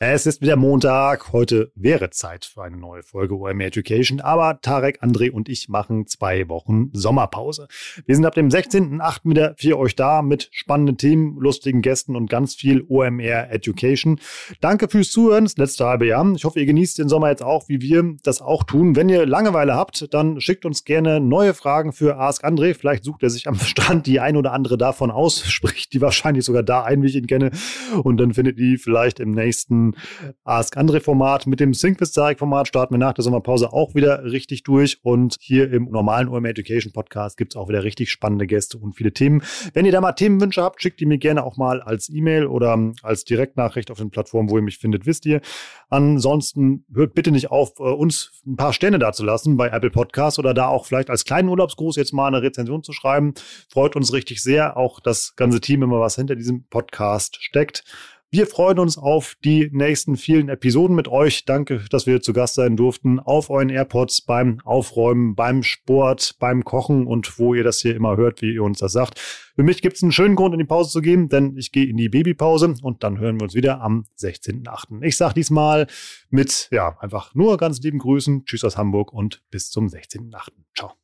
Es ist wieder Montag. Heute wäre Zeit für eine neue Folge OM Education, aber Tarek, André und ich machen zwei Wochen Sommerpause. Wir sind ab dem 16.08. wieder für euch da mit spannenden Themen, lustigen Gästen und ganz viel OMR Education. Danke fürs Zuhören, das letzte halbe Jahr. Ich hoffe, ihr genießt den Sommer jetzt auch, wie wir das auch tun. Wenn ihr Langeweile habt, dann schickt uns gerne neue Fragen für Ask André. Vielleicht sucht er sich am Strand die ein oder andere davon aus, spricht die wahrscheinlich sogar da ein, wie ich ihn kenne. Und dann findet ihr vielleicht im nächsten Ask Andre Format. Mit dem Sync Format starten wir nach der Sommerpause auch wieder richtig durch. Und hier im normalen OM Education Podcast gibt es auch wieder richtig spannende Gäste und viele Themen. Wenn ihr da mal Themenwünsche habt, schickt die mir gerne auch mal als E-Mail oder als Direktnachricht auf den Plattformen, wo ihr mich findet, wisst ihr. Ansonsten hört bitte nicht auf, äh, uns ein paar Sterne dazulassen bei Apple Podcasts oder da auch vielleicht als kleinen Urlaubsgruß jetzt mal eine Rezension zu schreiben. Freut uns richtig sehr. Auch das ganze Team immer was hinter diesem Podcast steckt. Wir freuen uns auf die nächsten vielen Episoden mit euch. Danke, dass wir zu Gast sein durften auf euren AirPods beim Aufräumen, beim Sport, beim Kochen und wo ihr das hier immer hört, wie ihr uns das sagt. Für mich gibt es einen schönen Grund, in die Pause zu gehen, denn ich gehe in die Babypause und dann hören wir uns wieder am 16.8. Ich sage diesmal mit, ja, einfach nur ganz lieben Grüßen. Tschüss aus Hamburg und bis zum 16.8. Ciao.